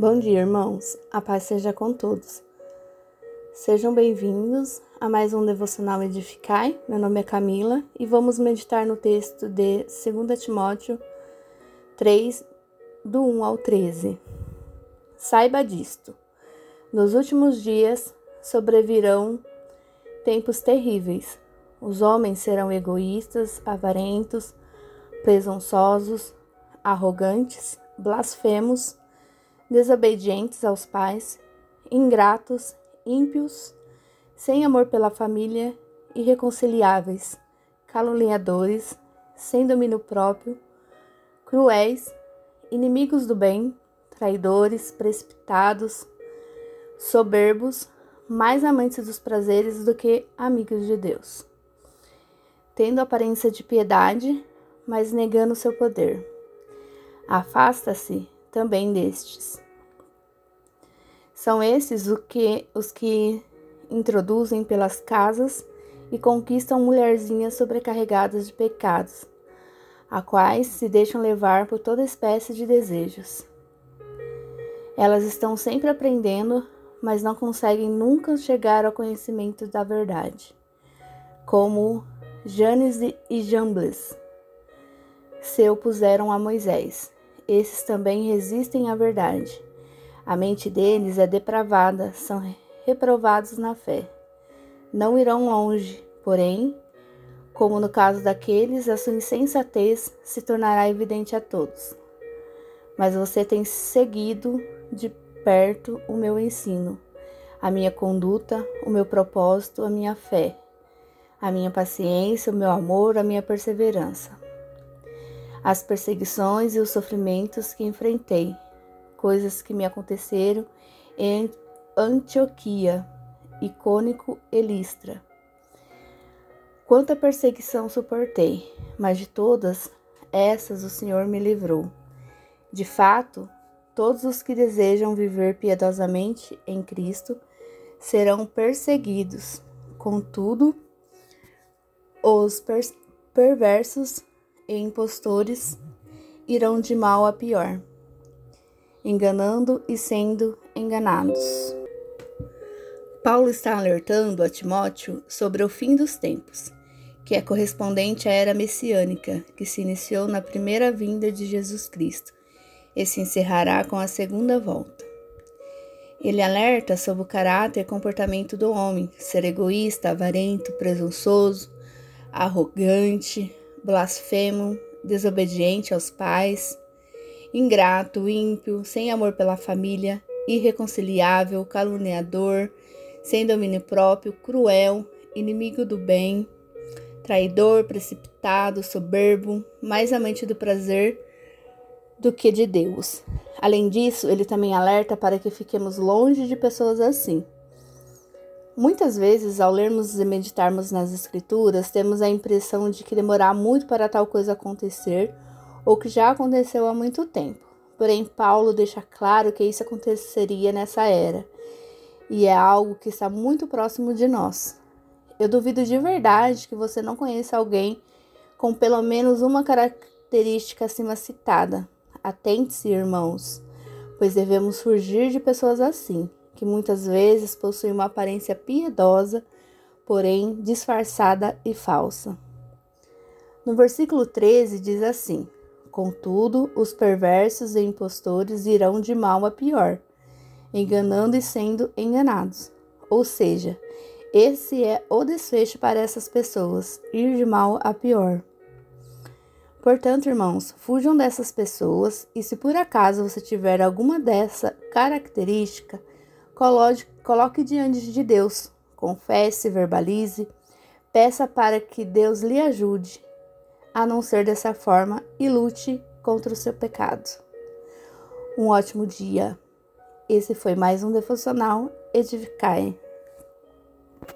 Bom dia, irmãos. A paz seja com todos. Sejam bem-vindos a mais um devocional Edificai. Meu nome é Camila e vamos meditar no texto de 2 Timóteo 3, do 1 ao 13. Saiba disto: nos últimos dias sobrevirão tempos terríveis. Os homens serão egoístas, avarentos, presunçosos, arrogantes, blasfemos desobedientes aos pais, ingratos, ímpios, sem amor pela família, irreconciliáveis, caluniadores, sem domínio próprio, cruéis, inimigos do bem, traidores, precipitados, soberbos, mais amantes dos prazeres do que amigos de Deus, tendo aparência de piedade, mas negando seu poder. Afasta-se também destes. São esses o que, os que introduzem pelas casas e conquistam mulherzinhas sobrecarregadas de pecados, a quais se deixam levar por toda espécie de desejos. Elas estão sempre aprendendo, mas não conseguem nunca chegar ao conhecimento da verdade, como Janes e Jambles se opuseram a Moisés esses também resistem à verdade. A mente deles é depravada, são reprovados na fé. Não irão longe, porém, como no caso daqueles, a sua insensatez se tornará evidente a todos. Mas você tem seguido de perto o meu ensino, a minha conduta, o meu propósito, a minha fé, a minha paciência, o meu amor, a minha perseverança as perseguições e os sofrimentos que enfrentei, coisas que me aconteceram em Antioquia, Icônico e Listra. Quanta perseguição suportei, mas de todas essas o Senhor me livrou. De fato, todos os que desejam viver piedosamente em Cristo serão perseguidos. Contudo, os perversos e impostores irão de mal a pior, enganando e sendo enganados. Paulo está alertando a Timóteo sobre o fim dos tempos, que é correspondente à era messiânica, que se iniciou na primeira vinda de Jesus Cristo e se encerrará com a segunda volta. Ele alerta sobre o caráter e comportamento do homem, ser egoísta, avarento, presunçoso, arrogante, blasfemo, desobediente aos pais, ingrato, ímpio, sem amor pela família, irreconciliável, caluniador, sem domínio próprio, cruel, inimigo do bem, traidor, precipitado, soberbo, mais amante do prazer do que de Deus. Além disso, ele também alerta para que fiquemos longe de pessoas assim. Muitas vezes, ao lermos e meditarmos nas Escrituras, temos a impressão de que demorar muito para tal coisa acontecer ou que já aconteceu há muito tempo. Porém, Paulo deixa claro que isso aconteceria nessa era e é algo que está muito próximo de nós. Eu duvido de verdade que você não conheça alguém com pelo menos uma característica acima citada. Atente-se, irmãos, pois devemos fugir de pessoas assim que muitas vezes possui uma aparência piedosa, porém disfarçada e falsa. No versículo 13 diz assim: Contudo, os perversos e impostores irão de mal a pior, enganando e sendo enganados. Ou seja, esse é o desfecho para essas pessoas, ir de mal a pior. Portanto, irmãos, fujam dessas pessoas e se por acaso você tiver alguma dessa característica, coloque diante de Deus, confesse, verbalize, peça para que Deus lhe ajude a não ser dessa forma e lute contra o seu pecado. Um ótimo dia. Esse foi mais um devocional Edificai.